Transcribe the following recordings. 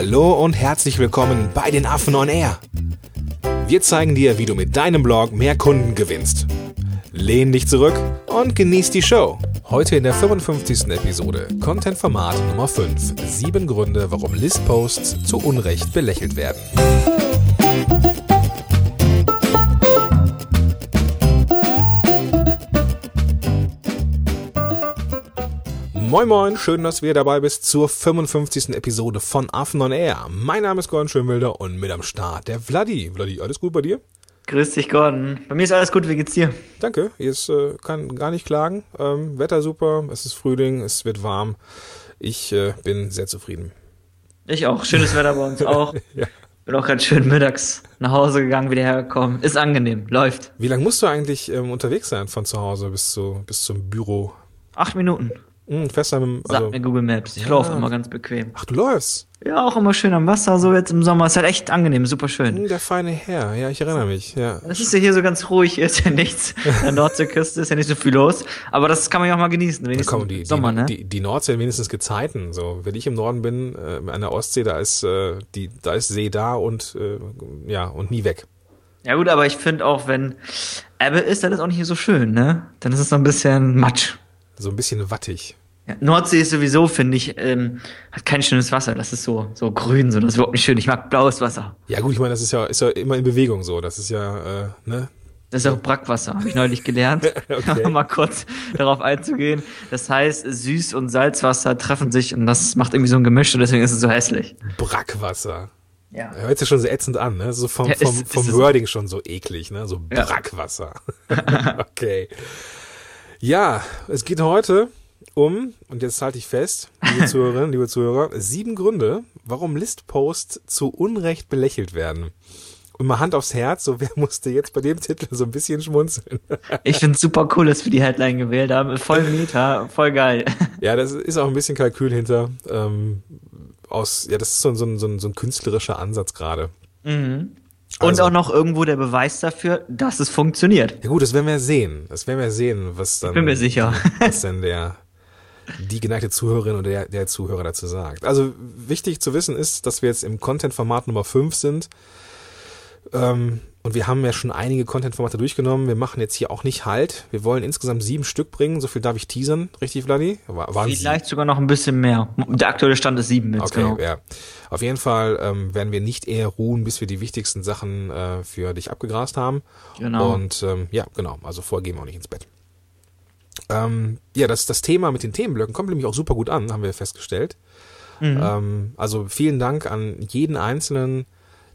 Hallo und herzlich willkommen bei den Affen on Air. Wir zeigen dir, wie du mit deinem Blog mehr Kunden gewinnst. Lehn dich zurück und genieß die Show. Heute in der 55. Episode Content-Format Nummer 5. Sieben Gründe, warum Listposts zu Unrecht belächelt werden. Moin Moin, schön, dass du dabei bist zur 55. Episode von Affen on Air. Mein Name ist Gordon Schönwilder und mit am Start der Vladi. Vladi, alles gut bei dir? Grüß dich, Gordon. Bei mir ist alles gut, wie geht's dir? Danke, ich äh, kann gar nicht klagen. Ähm, Wetter super, es ist Frühling, es wird warm. Ich äh, bin sehr zufrieden. Ich auch, schönes Wetter bei uns auch. ja. Bin auch ganz schön mittags nach Hause gegangen, wieder hergekommen. Ist angenehm, läuft. Wie lange musst du eigentlich ähm, unterwegs sein von zu Hause bis, zu, bis zum Büro? Acht Minuten. Mhm, fest am, also, Sagt mir Google Maps. Ich ja. laufe immer ganz bequem. Ach, du läufst? Ja, auch immer schön am Wasser, so jetzt im Sommer. Ist halt echt angenehm, super schön. Hm, der feine Herr, ja, ich erinnere mich, ja. Das ist ja hier so ganz ruhig, hier ist ja nichts. An der Nordseeküste ist ja nicht so viel los. Aber das kann man ja auch mal genießen, wenigstens komm, die, Sommer, die, ne? Die, die Nordsee hat wenigstens Gezeiten, so. Wenn ich im Norden bin, äh, an der Ostsee, da ist, äh, die, da ist See da und, äh, ja, und nie weg. Ja gut, aber ich finde auch, wenn Ebbe ist, dann ist auch nicht so schön, ne? Dann ist es so ein bisschen Matsch. So ein bisschen wattig. Ja, Nordsee ist sowieso, finde ich, ähm, hat kein schönes Wasser. Das ist so, so grün, so, das ist überhaupt nicht schön. Ich mag blaues Wasser. Ja, gut, ich meine, das ist ja, ist ja immer in Bewegung so. Das ist ja, äh, ne? Das ist auch Brackwasser, habe ich neulich gelernt. okay. mal kurz darauf einzugehen. Das heißt, Süß- und Salzwasser treffen sich und das macht irgendwie so ein Gemisch und deswegen ist es so hässlich. Brackwasser. Ja. Hört sich schon so ätzend an, ne? So vom, ja, ist, vom, vom Wording schon so eklig, ne? So Brackwasser. Ja. okay. Ja, es geht heute um, und jetzt halte ich fest, liebe Zuhörerinnen, liebe Zuhörer, sieben Gründe, warum Listposts zu Unrecht belächelt werden. Und mal Hand aufs Herz, so wer musste jetzt bei dem Titel so ein bisschen schmunzeln? Ich finde super cool, dass wir die Headline gewählt haben. Voll Meta, voll geil. Ja, das ist auch ein bisschen Kalkül hinter. Ähm, aus, ja, das ist so, so, so, so ein künstlerischer Ansatz gerade. Mhm. Und also, auch noch irgendwo der Beweis dafür, dass es funktioniert. Ja gut, das werden wir sehen. Das werden wir sehen, was dann. Ich bin mir sicher. Was denn der die geneigte Zuhörerin oder der, der Zuhörer dazu sagt. Also wichtig zu wissen ist, dass wir jetzt im Content-Format Nummer 5 sind. Ähm, und wir haben ja schon einige Content-Formate durchgenommen. Wir machen jetzt hier auch nicht Halt. Wir wollen insgesamt sieben Stück bringen. So viel darf ich teasern. Richtig, Vladi? War, Vielleicht sogar noch ein bisschen mehr. Der aktuelle Stand ist sieben jetzt, okay, genau. ja. Auf jeden Fall ähm, werden wir nicht eher ruhen, bis wir die wichtigsten Sachen äh, für dich abgegrast haben. Genau. Und ähm, ja, genau. Also vorher gehen wir auch nicht ins Bett. Ähm, ja, das, das Thema mit den Themenblöcken kommt nämlich auch super gut an, haben wir festgestellt. Mhm. Ähm, also vielen Dank an jeden Einzelnen,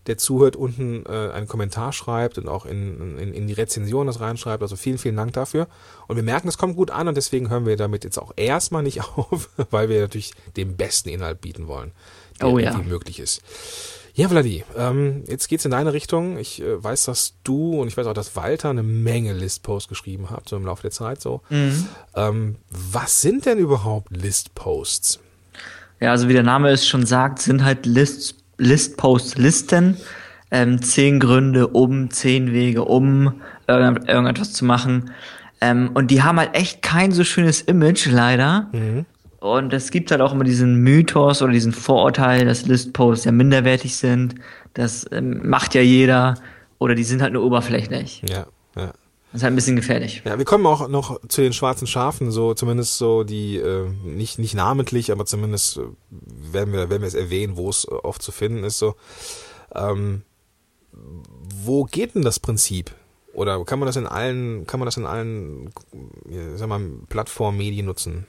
der zuhört, unten äh, einen Kommentar schreibt und auch in, in, in die Rezension das reinschreibt. Also vielen, vielen Dank dafür. Und wir merken, es kommt gut an und deswegen hören wir damit jetzt auch erstmal nicht auf, weil wir natürlich den besten Inhalt bieten wollen, der oh, ja. möglich ist. Ja, Vladi, ähm, jetzt geht's in deine Richtung. Ich äh, weiß, dass du und ich weiß auch, dass Walter eine Menge Listposts geschrieben hat, so im Laufe der Zeit so. Mhm. Ähm, was sind denn überhaupt Listposts? Ja, also wie der Name es schon sagt, sind halt List, Listposts, Listen. Ähm, zehn Gründe um, zehn Wege um irgend, irgendetwas zu machen. Ähm, und die haben halt echt kein so schönes Image, leider. Mhm. Und es gibt halt auch immer diesen Mythos oder diesen Vorurteil, dass Listposts ja minderwertig sind. Das ähm, macht ja jeder. Oder die sind halt nur oberflächlich. Ja. Das ist halt ein bisschen gefährlich. Ja, wir kommen auch noch zu den schwarzen Schafen, so zumindest so die, äh, nicht, nicht namentlich, aber zumindest äh, werden wir, werden wir es erwähnen, wo es oft zu finden ist. So. Ähm, wo geht denn das Prinzip? Oder kann man das in allen, kann man das in allen, sag mal, Plattformen, Medien nutzen?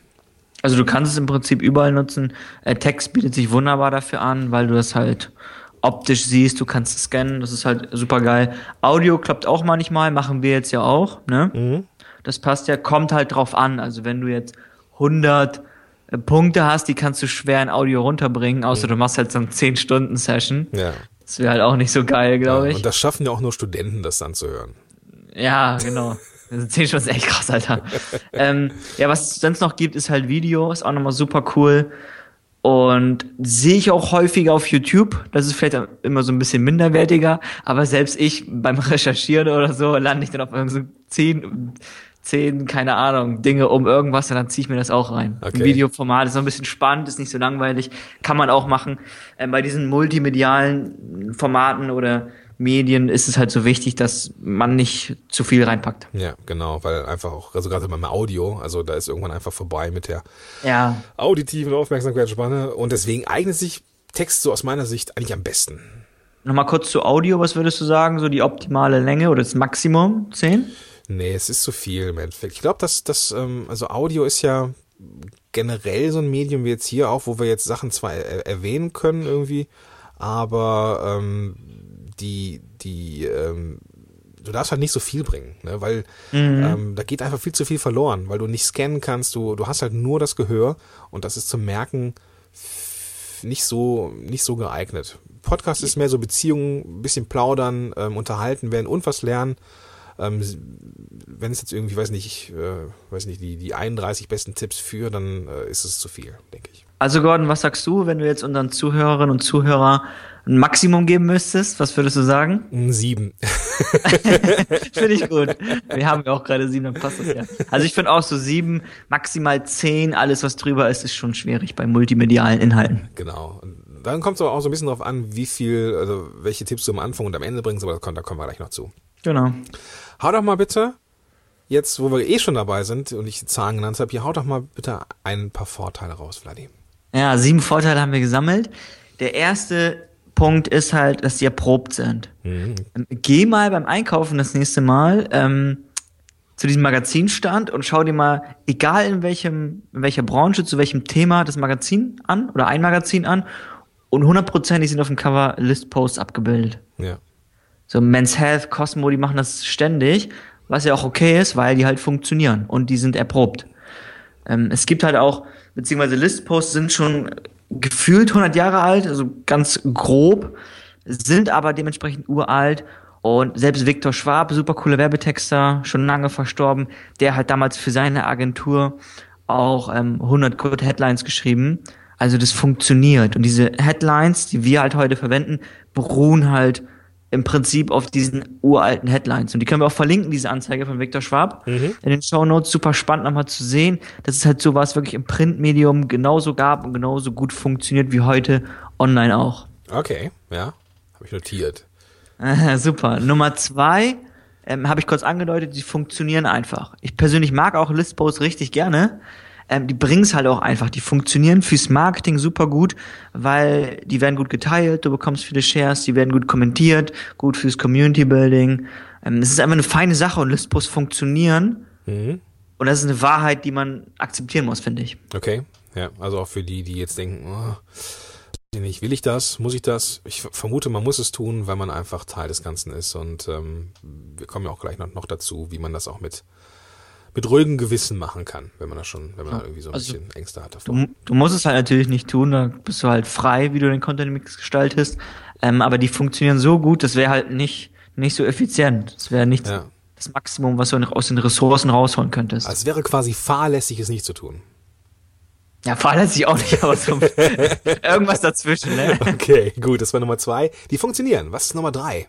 Also du kannst es im Prinzip überall nutzen. Äh, Text bietet sich wunderbar dafür an, weil du das halt optisch siehst, du kannst es scannen, das ist halt super geil. Audio klappt auch manchmal, machen wir jetzt ja auch, ne? Mhm. Das passt ja, kommt halt drauf an. Also wenn du jetzt 100 äh, Punkte hast, die kannst du schwer in Audio runterbringen, außer mhm. du machst halt so eine 10-Stunden-Session. Ja. Das wäre halt auch nicht so geil, glaube ja, ich. Und das schaffen ja auch nur Studenten, das dann zu hören. Ja, genau. Also 10 Stunden ist echt krass, Alter. ähm, ja, was es sonst noch gibt, ist halt Video, ist auch nochmal super cool. Und sehe ich auch häufiger auf YouTube. Das ist vielleicht immer so ein bisschen minderwertiger, aber selbst ich beim Recherchieren oder so lande ich dann auf so 10, zehn, keine Ahnung, Dinge um irgendwas und dann ziehe ich mir das auch rein. Okay. Videoformat ist so ein bisschen spannend, ist nicht so langweilig, kann man auch machen. Ähm, bei diesen multimedialen Formaten oder Medien ist es halt so wichtig, dass man nicht zu viel reinpackt. Ja, genau, weil einfach auch, also gerade beim Audio, also da ist irgendwann einfach vorbei mit der ja. auditiven Aufmerksamkeitsspanne und deswegen eignet sich Text so aus meiner Sicht eigentlich am besten. Nochmal kurz zu Audio, was würdest du sagen, so die optimale Länge oder das Maximum? Zehn? Nee, es ist zu viel im Endeffekt. Ich glaube, dass das, ähm, also Audio ist ja generell so ein Medium wie jetzt hier auch, wo wir jetzt Sachen zwar er erwähnen können irgendwie, aber ähm, die, die, ähm, du darfst halt nicht so viel bringen, ne? weil mhm. ähm, da geht einfach viel zu viel verloren, weil du nicht scannen kannst, du, du hast halt nur das Gehör und das ist zum Merken nicht so, nicht so geeignet. Podcast ist mehr so Beziehungen, ein bisschen plaudern, ähm, unterhalten werden und was lernen. Ähm, wenn es jetzt irgendwie, weiß nicht, ich, äh, weiß nicht, die, die 31 besten Tipps für, dann äh, ist es zu viel, denke ich. Also Gordon, was sagst du, wenn du jetzt unseren Zuhörerinnen und Zuhörern ein Maximum geben müsstest? Was würdest du sagen? Sieben. finde ich gut. Wir haben ja auch gerade sieben, dann passt das ja. Also ich finde auch so sieben, maximal zehn, alles was drüber ist, ist schon schwierig bei multimedialen Inhalten. Genau. dann kommt es auch so ein bisschen darauf an, wie viel, also welche Tipps du am Anfang und am Ende bringst, aber da kommen wir gleich noch zu. Genau. Hau doch mal bitte, jetzt wo wir eh schon dabei sind und ich die Zahlen genannt habe, hier hau doch mal bitte ein paar Vorteile raus, Vladi. Ja, sieben Vorteile haben wir gesammelt. Der erste Punkt ist halt, dass die erprobt sind. Mhm. Geh mal beim Einkaufen das nächste Mal ähm, zu diesem Magazinstand und schau dir mal, egal in welchem, in welcher Branche, zu welchem Thema das Magazin an oder ein Magazin an und hundertprozentig sind auf dem Cover List-Posts abgebildet. Ja. So Men's Health, Cosmo, die machen das ständig, was ja auch okay ist, weil die halt funktionieren und die sind erprobt. Ähm, es gibt halt auch, beziehungsweise Listposts sind schon gefühlt 100 Jahre alt, also ganz grob, sind aber dementsprechend uralt und selbst Viktor Schwab, super cooler Werbetexter, schon lange verstorben, der hat damals für seine Agentur auch ähm, 100 Good Headlines geschrieben. Also das funktioniert. Und diese Headlines, die wir halt heute verwenden, beruhen halt im Prinzip auf diesen uralten Headlines. Und die können wir auch verlinken, diese Anzeige von Viktor Schwab. Mhm. In den Show Notes super spannend nochmal zu sehen, dass es halt sowas wirklich im Printmedium genauso gab und genauso gut funktioniert wie heute online auch. Okay, ja. Habe ich notiert. super. Nummer zwei, ähm, habe ich kurz angedeutet, die funktionieren einfach. Ich persönlich mag auch Listposts richtig gerne ähm, die bringen es halt auch einfach. Die funktionieren fürs Marketing super gut, weil die werden gut geteilt, du bekommst viele Shares, die werden gut kommentiert, gut fürs Community Building. Ähm, es ist einfach eine feine Sache und Listposts funktionieren. Mhm. Und das ist eine Wahrheit, die man akzeptieren muss, finde ich. Okay, ja, also auch für die, die jetzt denken, oh, nicht, will ich das, muss ich das? Ich vermute, man muss es tun, weil man einfach Teil des Ganzen ist. Und ähm, wir kommen ja auch gleich noch, noch dazu, wie man das auch mit mit ruhigem Gewissen machen kann, wenn man das schon, wenn man ja. irgendwie so ein also, bisschen Ängste hat davor. Du, du, musst es halt natürlich nicht tun, da bist du halt frei, wie du den Content Mix gestaltest. Ähm, aber die funktionieren so gut, das wäre halt nicht, nicht so effizient. Das wäre nicht ja. das Maximum, was du aus den Ressourcen rausholen könntest. Also es wäre quasi fahrlässig, es nicht zu tun. Ja, fahrlässig auch nicht, aber so irgendwas dazwischen, ne? Okay, gut, das war Nummer zwei. Die funktionieren. Was ist Nummer drei?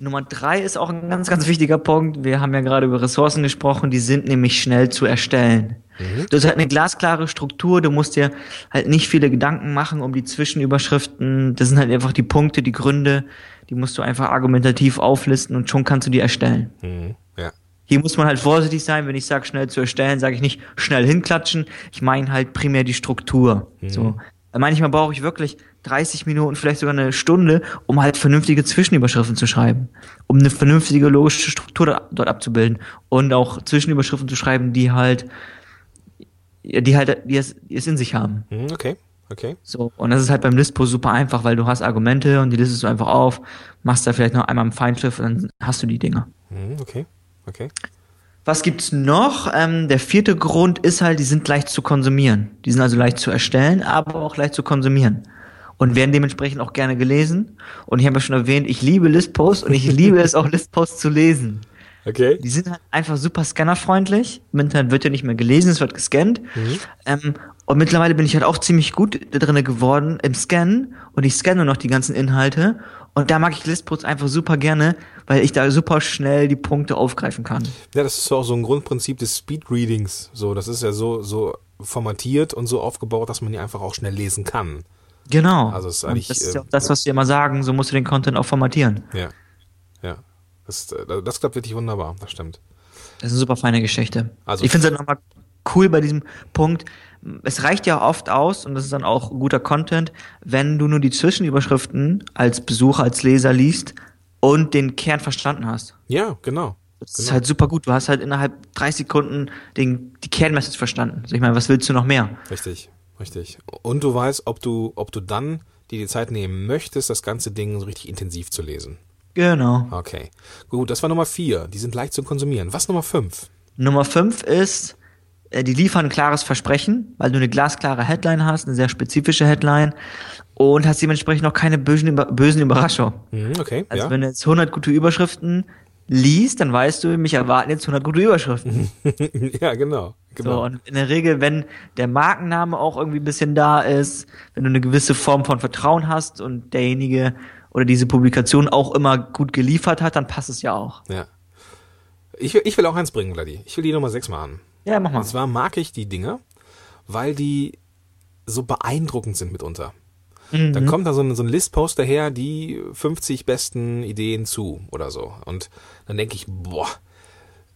Nummer drei ist auch ein ganz, ganz wichtiger Punkt. Wir haben ja gerade über Ressourcen gesprochen, die sind nämlich schnell zu erstellen. Mhm. Du hast halt eine glasklare Struktur, du musst dir halt nicht viele Gedanken machen um die Zwischenüberschriften. Das sind halt einfach die Punkte, die Gründe, die musst du einfach argumentativ auflisten und schon kannst du die erstellen. Mhm. Ja. Hier muss man halt vorsichtig sein, wenn ich sage schnell zu erstellen, sage ich nicht schnell hinklatschen. Ich meine halt primär die Struktur. Mhm. So. Manchmal brauche ich wirklich 30 Minuten, vielleicht sogar eine Stunde, um halt vernünftige Zwischenüberschriften zu schreiben, um eine vernünftige logische Struktur dort abzubilden und auch Zwischenüberschriften zu schreiben, die halt, die halt, die es, die es in sich haben. Mhm, okay. Okay. So, und das ist halt beim Listpost super einfach, weil du hast Argumente und die listest du einfach auf, machst da vielleicht noch einmal im Feinschliff und dann hast du die Dinger. Mhm, okay. Okay. Was gibt's noch? Ähm, der vierte Grund ist halt, die sind leicht zu konsumieren. Die sind also leicht zu erstellen, aber auch leicht zu konsumieren und werden dementsprechend auch gerne gelesen. Und ich habe ja schon erwähnt, ich liebe Listposts und ich liebe es auch Listposts zu lesen. Okay. Die sind halt einfach super scannerfreundlich. Im Internet wird ja nicht mehr gelesen, es wird gescannt. Mhm. Ähm, Und mittlerweile bin ich halt auch ziemlich gut da drinne geworden im Scannen und ich scanne noch die ganzen Inhalte und da mag ich Listposts einfach super gerne, weil ich da super schnell die Punkte aufgreifen kann. Ja, das ist auch so ein Grundprinzip des Speedreadings. So, das ist ja so, so formatiert und so aufgebaut, dass man die einfach auch schnell lesen kann. Genau. Also es ist eigentlich, das ist ja auch das, was wir immer sagen, so musst du den Content auch formatieren. Ja. Ja. Das, äh, das klappt wirklich wunderbar, das stimmt. Das ist eine super feine Geschichte. Also ich finde es halt nochmal cool bei diesem Punkt. Es reicht ja oft aus, und das ist dann auch guter Content, wenn du nur die Zwischenüberschriften als Besucher, als Leser liest und den Kern verstanden hast. Ja, genau. Das genau. ist halt super gut. Du hast halt innerhalb drei Sekunden den, die Kernmessage verstanden. Also ich meine, was willst du noch mehr? Richtig, richtig. Und du weißt, ob du, ob du dann dir die Zeit nehmen möchtest, das ganze Ding so richtig intensiv zu lesen. Genau. Okay. Gut, das war Nummer vier. Die sind leicht zu konsumieren. Was Nummer fünf? Nummer fünf ist, äh, die liefern ein klares Versprechen, weil du eine glasklare Headline hast, eine sehr spezifische Headline und hast dementsprechend noch keine bösen, bösen Überraschungen. Mhm, okay. Also ja. wenn du jetzt 100 gute Überschriften liest, dann weißt du, mich erwarten jetzt 100 gute Überschriften. ja, genau. genau. So, und in der Regel, wenn der Markenname auch irgendwie ein bisschen da ist, wenn du eine gewisse Form von Vertrauen hast und derjenige oder diese Publikation auch immer gut geliefert hat, dann passt es ja auch. Ja. Ich will, ich will auch eins bringen, Vladi. Ich will die Nummer 6 machen. Ja, mach mal. Und zwar mag ich die Dinger, weil die so beeindruckend sind mitunter. Mhm. Dann kommt da so ein, so ein Listpost daher, die 50 besten Ideen zu oder so. Und dann denke ich, boah,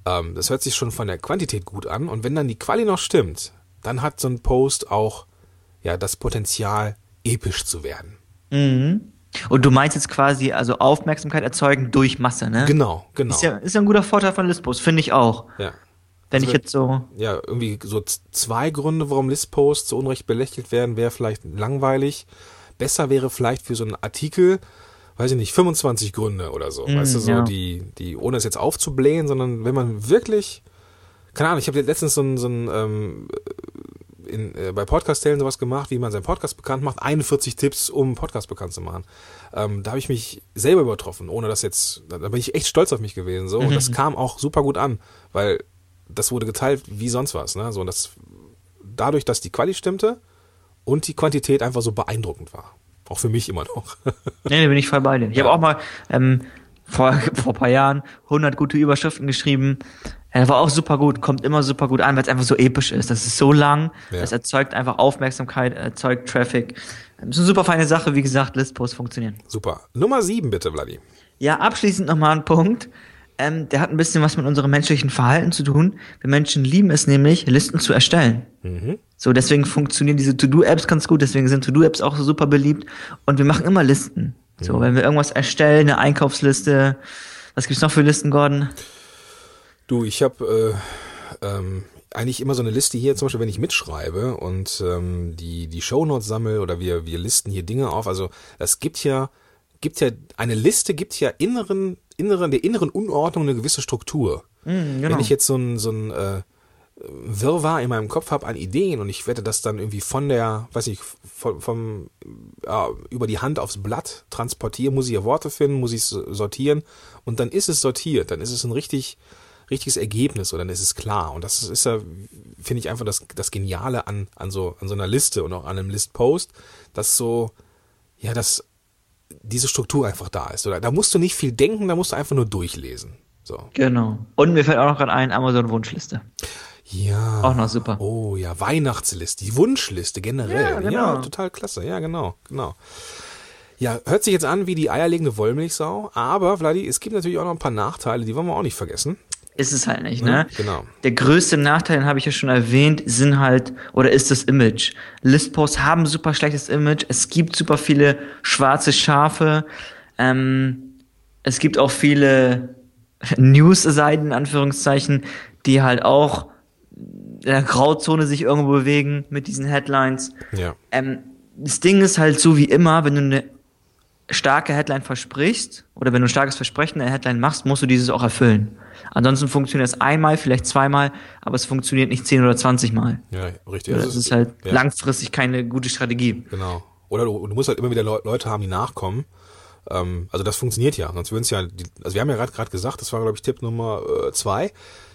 ähm, das hört sich schon von der Quantität gut an. Und wenn dann die Quali noch stimmt, dann hat so ein Post auch ja das Potenzial, episch zu werden. Mhm. Und du meinst jetzt quasi also Aufmerksamkeit erzeugen durch Masse, ne? Genau, genau. Ist ja, ist ja ein guter Vorteil von Listposts, finde ich auch. Ja. Wenn Also, ich jetzt so. Ja, irgendwie so zwei Gründe, warum Listposts zu Unrecht belächelt werden, wäre vielleicht langweilig. Besser wäre vielleicht für so einen Artikel, weiß ich nicht, 25 Gründe oder so. Mm, weißt du, so ja. die, die, ohne es jetzt aufzublähen, sondern wenn man wirklich, keine Ahnung, ich habe letztens so ein, so ein ähm, in, äh, bei Podcast-Tellen sowas gemacht, wie man seinen Podcast bekannt macht, 41 Tipps, um einen Podcast bekannt zu machen. Ähm, da habe ich mich selber übertroffen, ohne das jetzt, da, da bin ich echt stolz auf mich gewesen. So. Und das kam auch super gut an, weil das wurde geteilt wie sonst was. Ne? So, und das, dadurch, dass die Quali stimmte und die Quantität einfach so beeindruckend war. Auch für mich immer noch. Nee, da bin ich voll bei dir. Ich habe auch mal ähm, vor, vor ein paar Jahren 100 gute Überschriften geschrieben. Er war auch super gut, kommt immer super gut an, weil es einfach so episch ist. Das ist so lang, Ja. das erzeugt einfach Aufmerksamkeit, erzeugt Traffic. Das ist eine super feine Sache, wie gesagt, Listposts funktionieren. super. Nummer sieben bitte, Vladi. Ja, abschließend nochmal ein Punkt. Ähm, der hat ein bisschen was mit unserem menschlichen Verhalten zu tun. Wir Menschen lieben es nämlich, Listen zu erstellen. So, deswegen funktionieren diese To-Do-Apps ganz gut, deswegen sind To-Do-Apps auch so super beliebt. Und wir machen immer Listen. So, wenn wir irgendwas erstellen, eine Einkaufsliste. Was gibt's noch für Listen, Gordon? Du, ich habe äh, ähm, eigentlich immer so eine Liste hier, zum Beispiel, wenn ich mitschreibe und ähm, die, die Shownotes sammle oder wir, wir listen hier Dinge auf. Also es gibt ja, gibt ja, eine Liste gibt ja inneren, inneren, der inneren Unordnung eine gewisse Struktur. genau. Wenn ich jetzt so ein, so ein äh, Wirrwarr in meinem Kopf habe an Ideen und ich werde das dann irgendwie von der, weiß ich, vom, vom ja, über die Hand aufs Blatt transportieren, muss ich ja Worte finden, muss ich es sortieren und dann ist es sortiert, dann ist es ein richtig richtiges Ergebnis oder dann ist es klar und das ist ja finde ich einfach das das geniale an an so an so einer Liste und auch an einem Listpost, dass so ja, dass diese Struktur einfach da ist oder da musst du nicht viel denken, da musst du einfach nur durchlesen. So. Genau. Und mir fällt auch noch gerade ein, Amazon-Wunschliste. Ja. Auch noch super. Oh ja, Weihnachtsliste, die Wunschliste generell. Ja, Ja, genau. total klasse. Ja, genau, genau. Ja, hört sich jetzt an wie die eierlegende Wollmilchsau, aber Vladi, es gibt natürlich auch noch ein paar Nachteile, die wollen wir auch nicht vergessen. Ist es halt nicht, ne? Genau. Der größte Nachteil, den habe ich ja schon erwähnt, sind halt, oder ist das Image. Listposts haben super schlechtes Image. Es gibt super viele schwarze Schafe. Ähm, es gibt auch viele News-Seiten, in Anführungszeichen, die halt auch in der Grauzone sich irgendwo bewegen mit diesen Headlines. Ja. Ähm, das Ding ist halt so wie immer, wenn du eine starke Headline versprichst oder wenn du ein starkes Versprechen in der Headline machst, musst du dieses auch erfüllen. Ansonsten funktioniert es einmal, vielleicht zweimal, aber es funktioniert nicht zehn oder zwanzig Mal. Ja, richtig. Das Also es ist halt ja, langfristig keine gute Strategie. Genau. Oder du, du musst halt immer wieder Leu- Leute haben, die nachkommen. Ähm, also das funktioniert ja. Sonst würden es ja, die, also wir haben ja gerade gerade gesagt, das war glaube ich Tipp Nummer äh, zwei,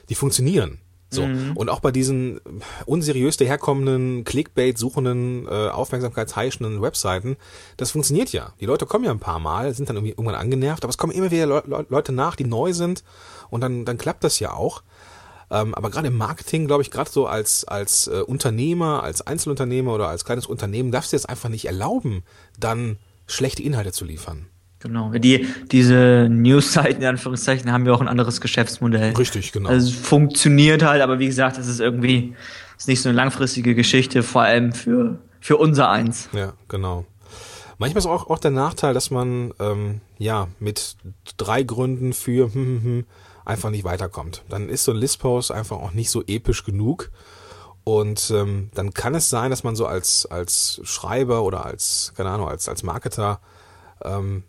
die funktionieren. So. Mhm. Und auch bei diesen unseriös daherkommenden, Clickbait suchenden, äh, aufmerksamkeitsheischenden Webseiten, das funktioniert ja. Die Leute kommen ja ein paar Mal, sind dann irgendwie irgendwann angenervt, aber es kommen immer wieder Le Le Leute nach, die neu sind und dann, dann klappt das ja auch. Ähm, aber gerade im Marketing, glaube ich, gerade so als, als äh, Unternehmer, als Einzelunternehmer oder als kleines Unternehmen darfst du jetzt einfach nicht erlauben, dann schlechte Inhalte zu liefern. Genau. Die, diese News-Seiten, in Anführungszeichen, haben ja auch ein anderes Geschäftsmodell. Richtig, genau. Also es funktioniert halt, aber wie gesagt, es ist irgendwie, ist nicht so eine langfristige Geschichte, vor allem für, für unser Eins. Ja, genau. Manchmal ist auch, auch der Nachteil, dass man ähm, ja mit drei Gründen für hm, hm, hm, einfach nicht weiterkommt. Dann ist so ein Listpost einfach auch nicht so episch genug. Und ähm, dann kann es sein, dass man so als, als Schreiber oder als, keine Ahnung, als, als Marketer ähm,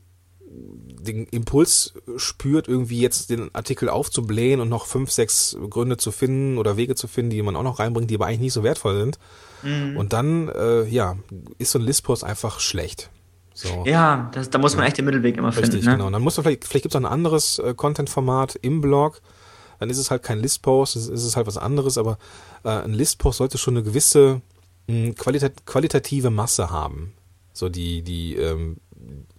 den Impuls spürt, irgendwie jetzt den Artikel aufzublähen und noch fünf, sechs Gründe zu finden oder Wege zu finden, die man auch noch reinbringt, die aber eigentlich nicht so wertvoll sind. Mhm. Und dann, äh, ja, ist so ein Listpost einfach schlecht. So. Ja, das, da muss man echt den Mittelweg immer Richtig, finden. Richtig, ne? genau. Dann muss man vielleicht, vielleicht gibt es ein anderes äh, Content-Format im Blog. Dann ist es halt kein Listpost, ist, ist es halt was anderes, aber äh, ein Listpost sollte schon eine gewisse mh, hm, qualitat qualitative Masse haben. So die, die ähm,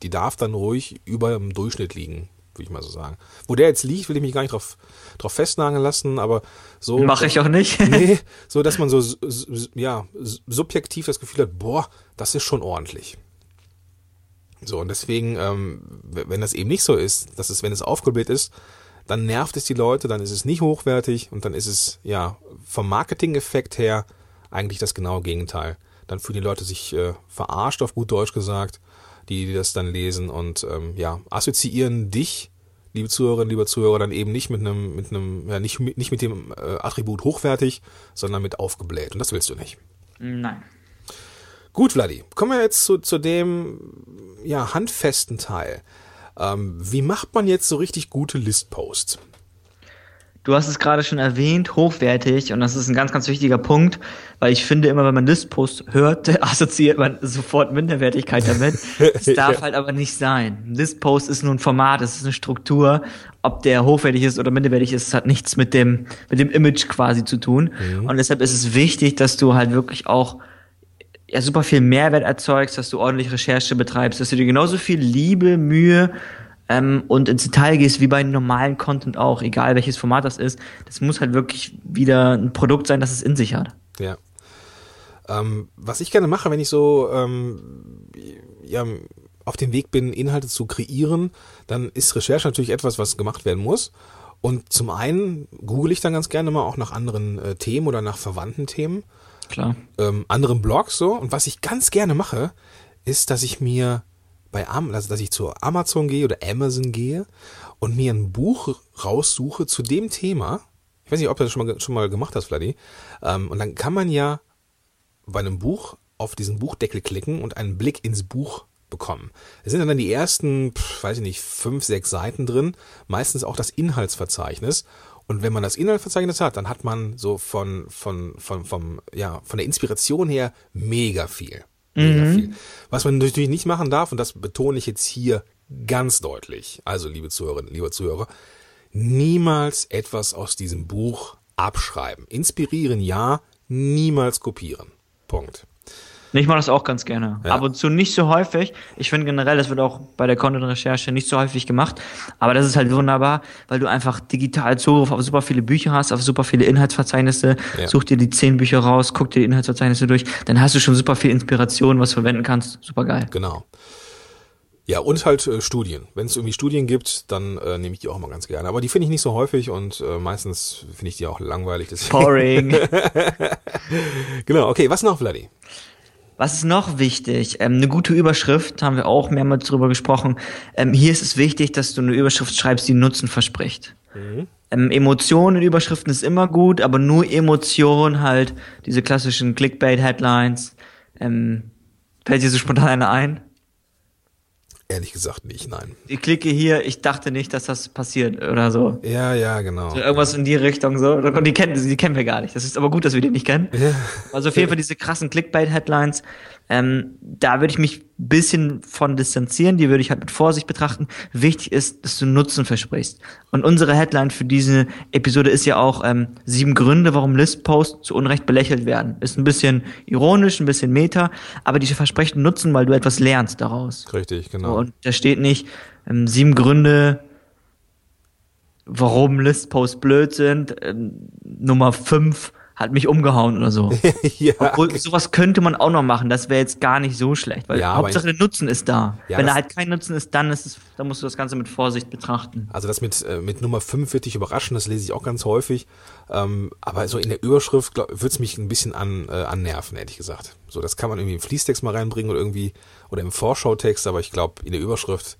die darf dann ruhig über dem Durchschnitt liegen, würde ich mal so sagen. Wo der jetzt liegt, will ich mich gar nicht drauf, drauf festnageln lassen, aber so. Mache ich auch nicht. nee, so dass man so, ja, subjektiv das Gefühl hat, boah, das ist schon ordentlich. So, und deswegen, ähm, wenn das eben nicht so ist, dass es, wenn es aufgebläht ist, dann nervt es die Leute, dann ist es nicht hochwertig und dann ist es, ja, vom Marketing-Effekt her eigentlich das genaue Gegenteil. Dann fühlen die Leute sich äh, verarscht, auf gut Deutsch gesagt, die, die das dann lesen und ähm, ja, assoziieren dich, liebe Zuhörerinnen, liebe Zuhörer, dann eben nicht mit einem, mit einem, ja, nicht, nicht mit dem äh, Attribut hochwertig, sondern mit aufgebläht. Und das willst du nicht. Nein. Gut, Vladi, kommen wir jetzt zu, zu dem ja, handfesten Teil. Ähm, wie macht man jetzt so richtig gute Listposts? Du hast es gerade schon erwähnt, hochwertig, und das ist ein ganz, ganz wichtiger Punkt, weil ich finde immer, wenn man Listpost hört, assoziiert man sofort Minderwertigkeit damit. Es darf ja. halt aber nicht sein. Listpost ist nur ein Format, es ist eine Struktur. Ob der hochwertig ist oder minderwertig ist, hat nichts mit dem, mit dem Image quasi zu tun. Mhm. Und deshalb ist es wichtig, dass du halt wirklich auch ja, super viel Mehrwert erzeugst, dass du ordentlich Recherche betreibst, dass du dir genauso viel Liebe, Mühe ähm, und ins Detail gehst, wie bei normalen Content auch, egal welches Format das ist. Das muss halt wirklich wieder ein Produkt sein, das es in sich hat. Ja. Ähm, was ich gerne mache, wenn ich so ähm, ja, auf dem Weg bin, Inhalte zu kreieren, dann ist Recherche natürlich etwas, was gemacht werden muss. Und zum einen google ich dann ganz gerne mal auch nach anderen äh, Themen oder nach verwandten Themen. Klar. Ähm, anderen Blogs so. Und was ich ganz gerne mache, ist, dass ich mir bei Am also dass ich zu Amazon gehe oder Amazon gehe und mir ein Buch raussuche zu dem Thema. Ich weiß nicht, ob du das schon mal, schon mal gemacht hast, Vladi. Ähm, und dann kann man ja bei einem Buch auf diesen Buchdeckel klicken und einen Blick ins Buch bekommen. Es sind dann die ersten, pf, weiß ich nicht, fünf, sechs Seiten drin, meistens auch das Inhaltsverzeichnis. Und wenn man das Inhaltsverzeichnis hat, dann hat man so von, von, von, vom, ja, von der Inspiration her mega viel. Mega mhm. viel. Was man natürlich nicht machen darf, und das betone ich jetzt hier ganz deutlich, also liebe Zuhörerinnen, liebe Zuhörer, niemals etwas aus diesem Buch abschreiben. Inspirieren ja, niemals kopieren. Punkt. Ich mache das auch ganz gerne. Ja. Ab und zu nicht so häufig. Ich finde generell, das wird auch bei der Content-Recherche nicht so häufig gemacht. Aber das ist halt wunderbar, weil du einfach digital Zugriff auf super viele Bücher hast, auf super viele Inhaltsverzeichnisse. Ja. Such dir die zehn Bücher raus, guck dir die Inhaltsverzeichnisse durch. Dann hast du schon super viel Inspiration, was du verwenden kannst. Super geil. Genau. Ja, und halt äh, Studien. Wenn es irgendwie Studien gibt, dann äh, nehme ich die auch immer ganz gerne. Aber die finde ich nicht so häufig und äh, meistens finde ich die auch langweilig. Deswegen. Boring. genau, okay, was noch, Vladi? Was ist noch wichtig? Ähm, eine gute Überschrift, haben wir auch mehrmals drüber gesprochen. Ähm, hier ist es wichtig, dass du eine Überschrift schreibst, die Nutzen verspricht. Mhm. Ähm, Emotionen in Überschriften ist immer gut, aber nur Emotionen halt, diese klassischen Clickbait-Headlines. Ähm, fällt dir so spontan eine ein? Ehrlich gesagt nicht, nein. Ich klicke hier, ich dachte nicht, dass das passiert oder so. Ja, ja, genau. So irgendwas in die Richtung so. Die kennen, die kennen wir gar nicht. Das ist aber gut, dass wir die nicht kennen. Ja. Also auf jeden Fall diese krassen Clickbait-Headlines. Ähm, da würde ich mich bisschen von distanzieren, die würde ich halt mit Vorsicht betrachten. Wichtig ist, dass du Nutzen versprichst. Und unsere Headline für diese Episode ist ja auch ähm, sieben Gründe, warum Listposts zu Unrecht belächelt werden. Ist ein bisschen ironisch, ein bisschen meta, aber die versprechen Nutzen, weil du etwas lernst daraus. Richtig, genau. und da steht nicht ähm, sieben Gründe, warum Listposts blöd sind. Ähm, Nummer fünf hat mich umgehauen oder so. ja. Obwohl, sowas könnte man auch noch machen. Das wäre jetzt gar nicht so schlecht, weil ja, Hauptsache der Nutzen ist da. Ja, Wenn da halt kein Nutzen ist, dann ist es, dann musst du das Ganze mit Vorsicht betrachten. Also das mit, äh, mit Nummer 5 wird dich überraschen, das lese ich auch ganz häufig. Ähm, aber so in der Überschrift würde es mich ein bisschen an, äh, annerven, ehrlich gesagt. So, das kann man irgendwie im Fließtext mal reinbringen oder irgendwie, oder im Vorschautext, aber ich glaube, in der Überschrift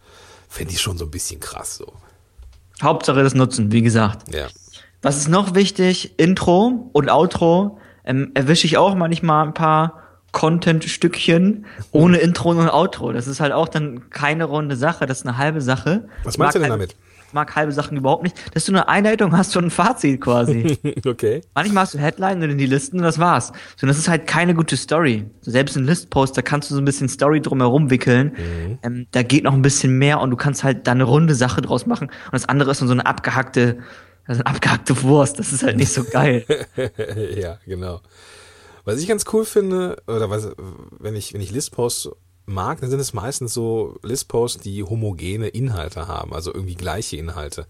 fände ich schon so ein bisschen krass so. Hauptsache das Nutzen, wie gesagt. Ja. Was ist noch wichtig? Intro und Outro ähm, erwische ich auch manchmal ein paar Content-Stückchen ohne Intro und Outro. Das ist halt auch dann keine runde Sache, das ist eine halbe Sache. Was meinst du denn damit? Ich mag halbe Sachen überhaupt nicht. Das ist so eine Einleitung, hast du ein Fazit quasi. okay. Manchmal hast du Headline und in die Listen und das war's. So, das ist halt keine gute Story. So, selbst in Listpost, da kannst du so ein bisschen Story drumherum wickeln. Mhm. Ähm, da geht noch ein bisschen mehr und du kannst halt da eine runde Sache draus machen. Und das andere ist dann so eine abgehackte das ist eine abgehackte Wurst, das ist halt nicht so geil. ja, genau. Was ich ganz cool finde, oder was, wenn ich, wenn ich Listposts mag, dann sind es meistens so Listposts, die homogene Inhalte haben, also irgendwie gleiche Inhalte.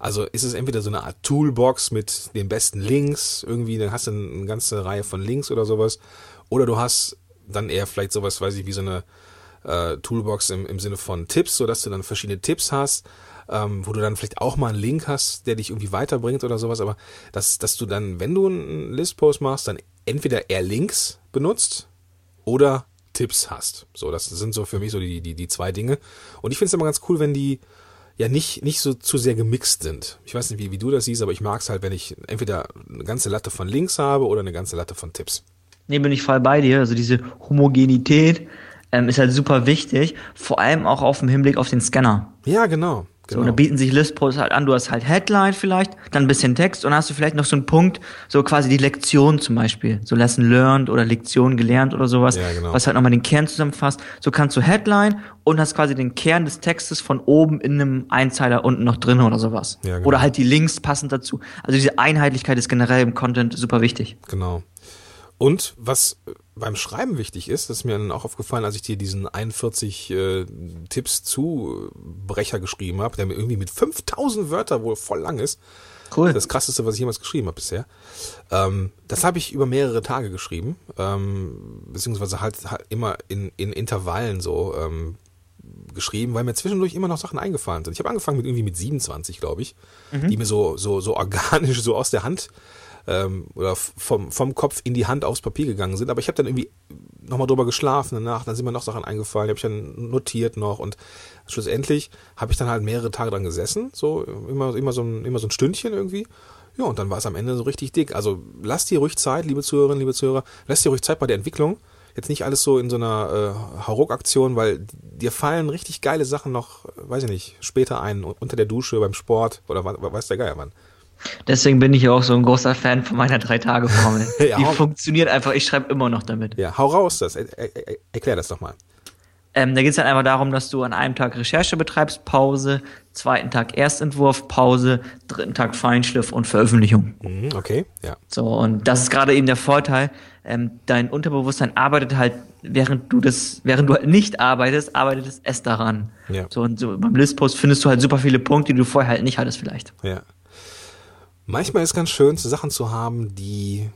Also ist es entweder so eine Art Toolbox mit den besten Links, irgendwie, dann hast du eine ganze Reihe von Links oder sowas, oder du hast dann eher vielleicht sowas, weiß ich, wie so eine äh, Toolbox im, im Sinne von Tipps, so dass du dann verschiedene Tipps hast ähm, wo du dann vielleicht auch mal einen Link hast, der dich irgendwie weiterbringt oder sowas, aber dass, dass du dann, wenn du einen Listpost machst, dann entweder eher Links benutzt oder Tipps hast. So, das sind so für mich so die, die, die zwei Dinge. Und ich finde es immer ganz cool, wenn die ja nicht, nicht so zu sehr gemixt sind. Ich weiß nicht, wie, wie du das siehst, aber ich mag es halt, wenn ich entweder eine ganze Latte von Links habe oder eine ganze Latte von Tipps. Nee, bin ich voll bei dir. Also diese Homogenität ähm, ist halt super wichtig, vor allem auch auf dem Hinblick auf den Scanner. Ja, genau. Genau. So, da bieten sich Listposts halt an, du hast halt Headline vielleicht, dann ein bisschen Text und dann hast du vielleicht noch so einen Punkt, so quasi die Lektion zum Beispiel, so Lesson learned oder Lektion gelernt oder sowas, ja, genau. was halt nochmal den Kern zusammenfasst. So kannst du Headline und hast quasi den Kern des Textes von oben in einem Einzeiler unten noch drin oder sowas. Ja, genau. Oder halt die Links passend dazu. Also diese Einheitlichkeit ist generell im Content super wichtig. Genau. Und was beim Schreiben wichtig ist, das ist mir dann auch aufgefallen, als ich dir diesen 41 äh, Tipps zu Brecher geschrieben habe, der mir irgendwie mit 5000 Wörter wohl voll lang ist. Cool. Das krasseste, was ich jemals geschrieben habe bisher. Ähm, das habe ich über mehrere Tage geschrieben, ähm, beziehungsweise halt, halt immer in, in Intervallen so ähm, geschrieben, weil mir zwischendurch immer noch Sachen eingefallen sind. Ich habe angefangen mit irgendwie mit 27, glaube ich, mhm. die mir so so so organisch so aus der Hand ähm, oder vom, vom Kopf in die Hand aufs Papier gegangen sind. Aber ich habe dann irgendwie nochmal drüber geschlafen danach, dann sind mir noch Sachen eingefallen, die habe ich dann notiert noch und schlussendlich habe ich dann halt mehrere Tage dran gesessen, so immer, immer, so ein, immer so ein Stündchen irgendwie. Ja, und dann war es am Ende so richtig dick. Also lasst dir ruhig Zeit, liebe Zuhörerinnen, liebe Zuhörer, lasst dir ruhig Zeit bei der Entwicklung. Jetzt nicht alles so in so einer äh, Hauruck-Aktion, weil dir fallen richtig geile Sachen noch, weiß ich nicht, später ein, unter der Dusche, beim Sport oder weiß der Geier wann. Deswegen bin ich ja auch so ein großer Fan von meiner Drei-Tage-Formel. ja, Die funktioniert einfach, ich schreibe immer noch damit. Ja, hau raus das. Er, er, erklär das doch mal. Ähm, da geht es dann einfach darum, dass du an einem Tag Recherche betreibst, Pause, zweiten Tag Erstentwurf, Pause, dritten Tag Feinschliff und Veröffentlichung. Mhm, okay, ja. So, und das ist gerade eben der Vorteil. Ähm, dein Unterbewusstsein arbeitet halt, während du das, während du halt nicht arbeitest, arbeitet es daran. Ja. So, und so beim Listpost findest du halt super viele Punkte, die du vorher halt nicht hattest vielleicht. Ja. Manchmal ist ganz schön, Sachen zu haben, die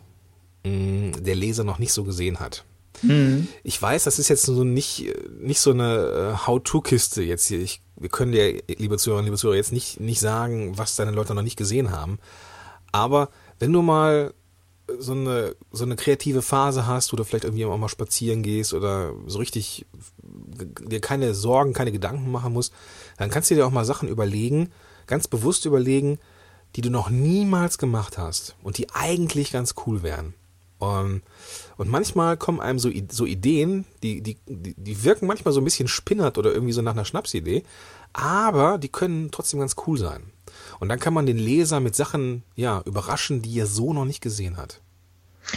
mh, mm, der Leser noch nicht so gesehen hat. Mhm. Ich weiß, das ist jetzt so nicht, nicht so eine äh, How-To-Kiste jetzt hier. Ich, wir können dir, liebe Zuhörerinnen, liebe Zuhörer, jetzt nicht, nicht sagen, was deine Leute noch nicht gesehen haben. Aber wenn du mal so eine, so eine kreative Phase hast, wo du vielleicht irgendwie auch mal spazieren gehst oder so richtig dir keine Sorgen, keine Gedanken machen musst, dann kannst du dir auch mal Sachen überlegen, ganz bewusst überlegen, die du noch niemals gemacht hast und die eigentlich ganz cool wären. Und, und manchmal kommen einem so, so Ideen, die, die, die wirken manchmal so ein bisschen spinnert oder irgendwie so nach einer Schnapsidee, aber die können trotzdem ganz cool sein. Und dann kann man den Leser mit Sachen ja, überraschen, die er so noch nicht gesehen hat.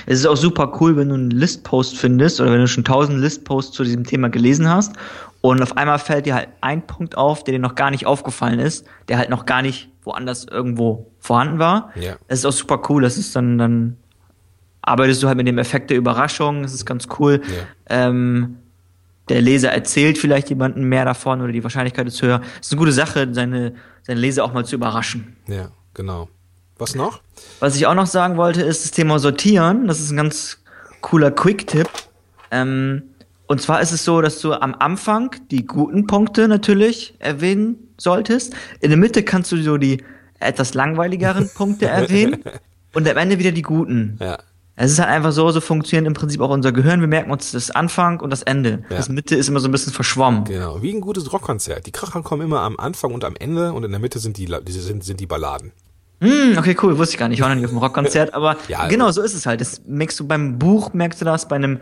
Es ist auch super cool, wenn du einen Listpost findest oder wenn du schon tausend Listposts zu diesem Thema gelesen hast und auf einmal fällt dir halt ein Punkt auf, der dir noch gar nicht aufgefallen ist, der halt noch gar nicht woanders irgendwo vorhanden war. Ja. Es ist auch super cool, das ist dann, dann arbeitest du halt mit dem Effekt der Überraschung, das ist ganz cool. Ja. Ähm, der Leser erzählt vielleicht jemandem mehr davon oder die Wahrscheinlichkeit ist höher. Es ist eine gute Sache, seine, seine Leser auch mal zu überraschen. Ja, genau. Was noch? Was ich auch noch sagen wollte, ist das Thema Sortieren. Das ist ein ganz cooler Quick-Tipp. Ähm, und zwar ist es so, dass du am Anfang die guten Punkte natürlich erwähnen solltest. In der Mitte kannst du so die etwas langweiligeren Punkte erwähnen und am Ende wieder die guten. Ja. Es ist halt einfach so, so funktioniert im Prinzip auch unser Gehirn. Wir merken uns das Anfang und das Ende. Ja. Das Mitte ist immer so ein bisschen verschwommen. Genau, wie ein gutes Rockkonzert. Die Kracher kommen immer am Anfang und am Ende und in der Mitte sind die, sind, sind die Balladen. Hm, okay, cool, wusste ich gar nicht. Ich war noch nicht auf dem Rockkonzert, aber ja, genau, so ist es halt. Das merkst du beim Buch, merkst du das, bei einem,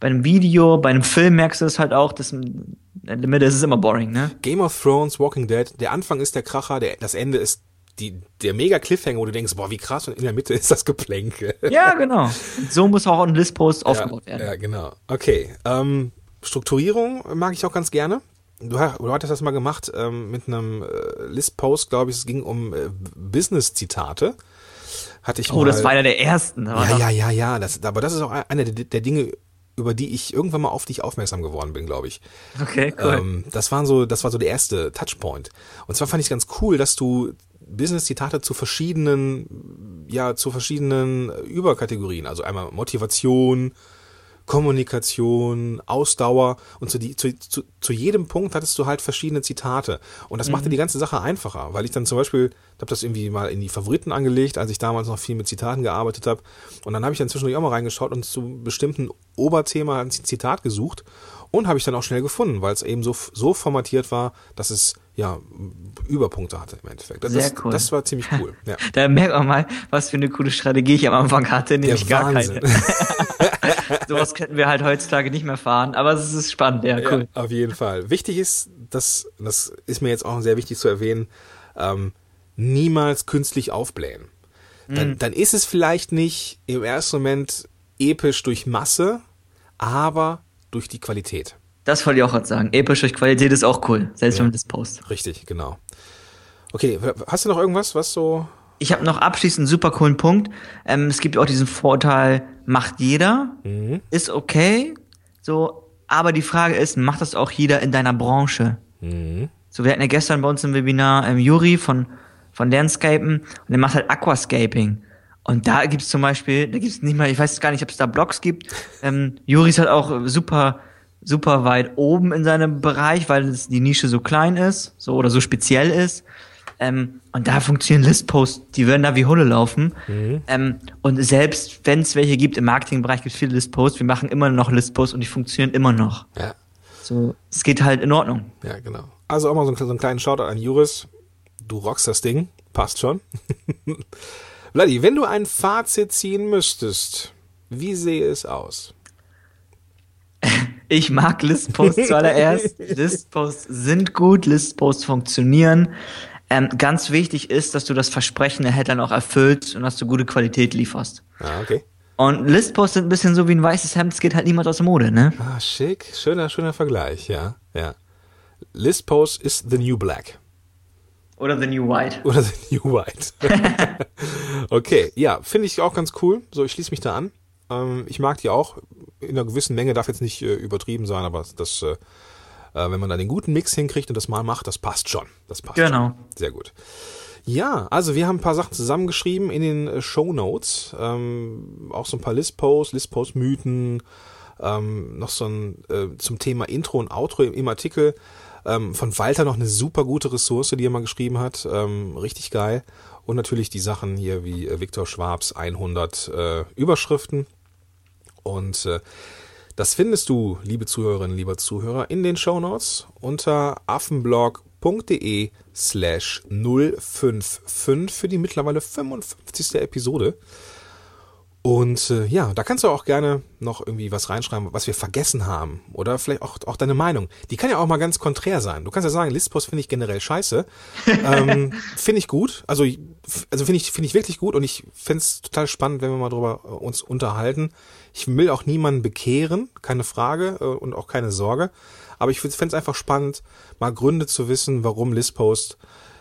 bei einem Video, bei einem Film merkst du das halt auch. Das, in der Mitte ist es immer boring, ne? Game of Thrones, Walking Dead, der Anfang ist der Kracher, der, das Ende ist die, der mega Cliffhanger, wo du denkst, boah, wie krass, und in der Mitte ist das Geplänke. Ja, genau. So muss auch ein Listpost aufgebaut werden. Ja, genau. Okay. Ähm, Strukturierung mag ich auch ganz gerne. Du, du hattest das mal gemacht ähm, mit einem äh, Listpost, glaube ich, es ging um äh, Business-Zitate. Hatte ich oh, mal, das war einer der ersten. Ja, ja, ja, ja. Das, aber das ist auch einer der, der Dinge, über die ich irgendwann mal auf dich aufmerksam geworden bin, glaube ich. Okay, cool. Ähm, das waren so, das war so der erste Touchpoint. Und zwar fand ich ganz cool, dass du Business-Zitate zu verschiedenen, ja, zu verschiedenen Überkategorien, also einmal Motivation, Kommunikation, Ausdauer und zu, die, zu, zu, zu jedem Punkt hattest du halt verschiedene Zitate. Und das mhm. machte die ganze Sache einfacher, weil ich dann zum Beispiel, ich habe das irgendwie mal in die Favoriten angelegt, als ich damals noch viel mit Zitaten gearbeitet habe. Und dann habe ich dann zwischendurch auch mal reingeschaut und zu bestimmten Oberthema ein Zitat gesucht und habe ich dann auch schnell gefunden, weil es eben so, so formatiert war, dass es ja, Überpunkte hatte im Endeffekt. Das, Sehr cool. Das war ziemlich cool. Ja. da merkt man mal, was für eine coole Strategie ich am Anfang hatte, nämlich gar keine. Sowas könnten wir halt heutzutage nicht mehr fahren, aber es ist spannend, ja, cool. Ja, auf jeden Fall. Wichtig ist, dass, das ist mir jetzt auch sehr wichtig zu erwähnen, ähm, niemals künstlich aufblähen. Dann, mhm. dann ist es vielleicht nicht im ersten Moment episch durch Masse, aber durch die Qualität. Das wollte ich auch gerade sagen. Episch durch Qualität ist auch cool, selbst ja. wenn man das post. Richtig, genau. Okay, hast du noch irgendwas, was so. Ich habe noch abschließend einen super coolen Punkt. Ähm, es gibt auch diesen Vorteil, macht jeder, mhm. ist okay, so, aber die Frage ist, macht das auch jeder in deiner Branche? Mhm. So, wir hatten ja gestern bei uns im Webinar ähm, Juri von, von Landscapen und der macht halt Aquascaping. Und da gibt's zum Beispiel, da gibt's nicht mal, ich weiß gar nicht, ob es da Blogs gibt. Ähm, Juri ist halt auch super super weit oben in seinem Bereich, weil die Nische so klein ist, so oder so speziell ist. Ähm, und da funktionieren Listposts, die würden da wie Hulle laufen. Mhm. Ähm, und selbst wenn es welche gibt, im Marketingbereich gibt es viele Listposts, wir machen immer noch Listposts und die funktionieren immer noch. Ja. So, es geht halt in Ordnung. Ja, genau. Also auch mal so, einen, so einen kleinen Shoutout an Juris. Du rockst das Ding. Passt schon. Vladi, wenn du ein Fazit ziehen müsstest, wie sehe es aus? Ich mag Listposts zuallererst. Listposts sind gut, Listposts funktionieren. Ähm, ganz wichtig ist, dass du das Versprechen der Headline auch erfüllst und dass du gute Qualität lieferst. Ah, okay. Und Listposts sind ein bisschen so wie ein weißes Hemd, es geht halt niemand aus der Mode, ne? Ah, schick. Schöner, schöner Vergleich, ja, ja. Listpost ist the new black. Oder the new white. Oder the new white. okay, ja, finde ich auch ganz cool. So, ich schließe mich da an. Ähm, ich mag die auch. In einer gewissen Menge darf jetzt nicht äh, übertrieben sein, aber das, äh, äh, wenn man da den guten Mix hinkriegt und das mal macht, das passt schon. Das passt genau. Schon. Sehr gut. Ja, also wir haben ein paar Sachen zusammengeschrieben in den äh, Show Notes. Ähm, auch so ein paar Listposts, Listpost-Mythen, ähm, noch so ein äh, zum Thema Intro und Outro im, im Artikel. Ähm, von Walter noch eine super gute Ressource, die er mal geschrieben hat. Ähm, richtig geil. Und natürlich die Sachen hier wie äh, Viktor Schwabs 100 äh, Überschriften. Und äh, das findest du, liebe Zuhörerinnen, lieber Zuhörer, in den Show Notes unter affenblog.de slash 055 für die mittlerweile 55. Episode. Und äh, ja, da kannst du auch gerne noch irgendwie was reinschreiben, was wir vergessen haben. Oder vielleicht auch, auch deine Meinung. Die kann ja auch mal ganz konträr sein. Du kannst ja sagen, Listpost finde ich generell scheiße. ähm, finde ich gut. Also, also finde ich, finde ich wirklich gut und ich finde es total spannend, wenn wir mal drüber äh, uns unterhalten. Ich will auch niemanden bekehren, keine Frage äh, und auch keine Sorge. Aber ich finde es einfach spannend, mal Gründe zu wissen, warum Listpost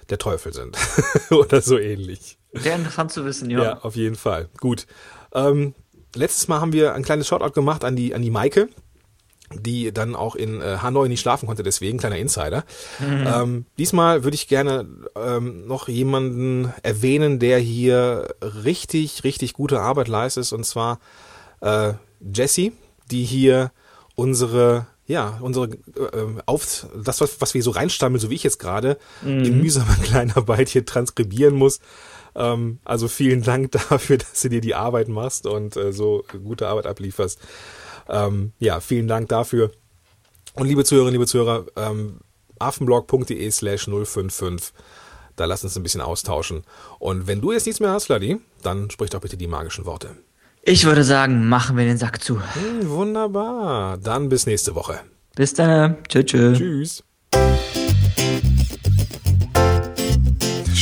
der Teufel sind. Oder so ähnlich. Sehr interessant zu wissen, ja. Ja, auf jeden Fall. Gut. Ähm, letztes Mal haben wir ein kleines Shoutout gemacht an die, an die Maike, die dann auch in äh, Hanoi nicht schlafen konnte, deswegen kleiner Insider. Mhm. Ähm, diesmal würde ich gerne ähm, noch jemanden erwähnen, der hier richtig, richtig gute Arbeit leistet, und zwar äh, Jessie, die hier unsere ja, unsere äh, auf das, was, was wir so reinstammeln, so wie ich jetzt gerade, mhm. in mühsamer Kleinarbeit hier transkribieren muss. Ähm, also vielen Dank dafür, dass du dir die Arbeit machst und äh, so gute Arbeit ablieferst. Ähm, ja, vielen Dank dafür. Und liebe Zuhörerinnen, liebe Zuhörer, ähm, affenblog.de slash 055. Da lass uns ein bisschen austauschen. Und wenn du jetzt nichts mehr hast, Vladi, dann sprich doch bitte die magischen Worte. Ich würde sagen, machen wir den Sack zu. Hm, wunderbar. Dann bis nächste Woche. Bis dann. Tschö, tschö. Tschüss.